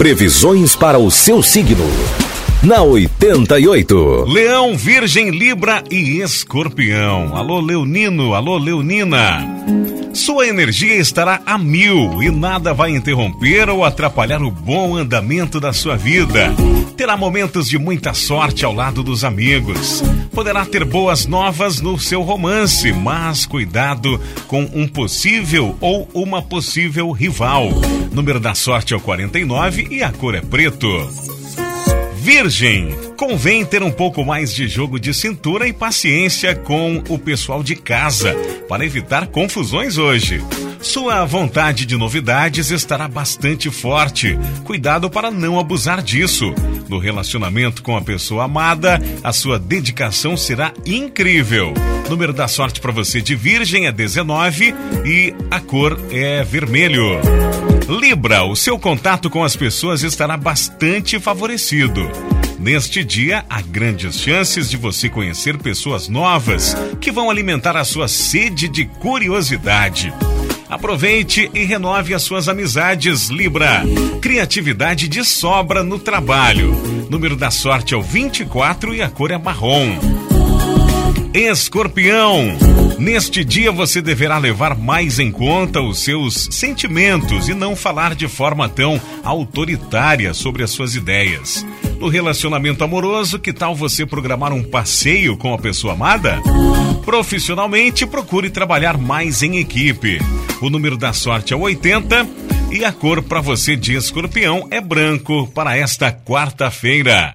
Previsões para o seu signo. Na 88. Leão, Virgem, Libra e Escorpião. Alô, Leonino, alô, Leonina. Sua energia estará a mil e nada vai interromper ou atrapalhar o bom andamento da sua vida. Terá momentos de muita sorte ao lado dos amigos. Poderá ter boas novas no seu romance, mas cuidado com um possível ou uma possível rival. Número da sorte é o 49 e a cor é preto. Virgem, convém ter um pouco mais de jogo de cintura e paciência com o pessoal de casa para evitar confusões hoje. Sua vontade de novidades estará bastante forte. Cuidado para não abusar disso. No relacionamento com a pessoa amada, a sua dedicação será incrível. Número da sorte para você de Virgem é 19 e a cor é vermelho. Libra, o seu contato com as pessoas estará bastante favorecido. Neste dia, há grandes chances de você conhecer pessoas novas que vão alimentar a sua sede de curiosidade. Aproveite e renove as suas amizades, Libra. Criatividade de sobra no trabalho. Número da sorte é o 24 e a cor é marrom. Escorpião. Neste dia você deverá levar mais em conta os seus sentimentos e não falar de forma tão autoritária sobre as suas ideias. No relacionamento amoroso, que tal você programar um passeio com a pessoa amada? Profissionalmente, procure trabalhar mais em equipe. O número da sorte é 80 e a cor para você de escorpião é branco para esta quarta-feira.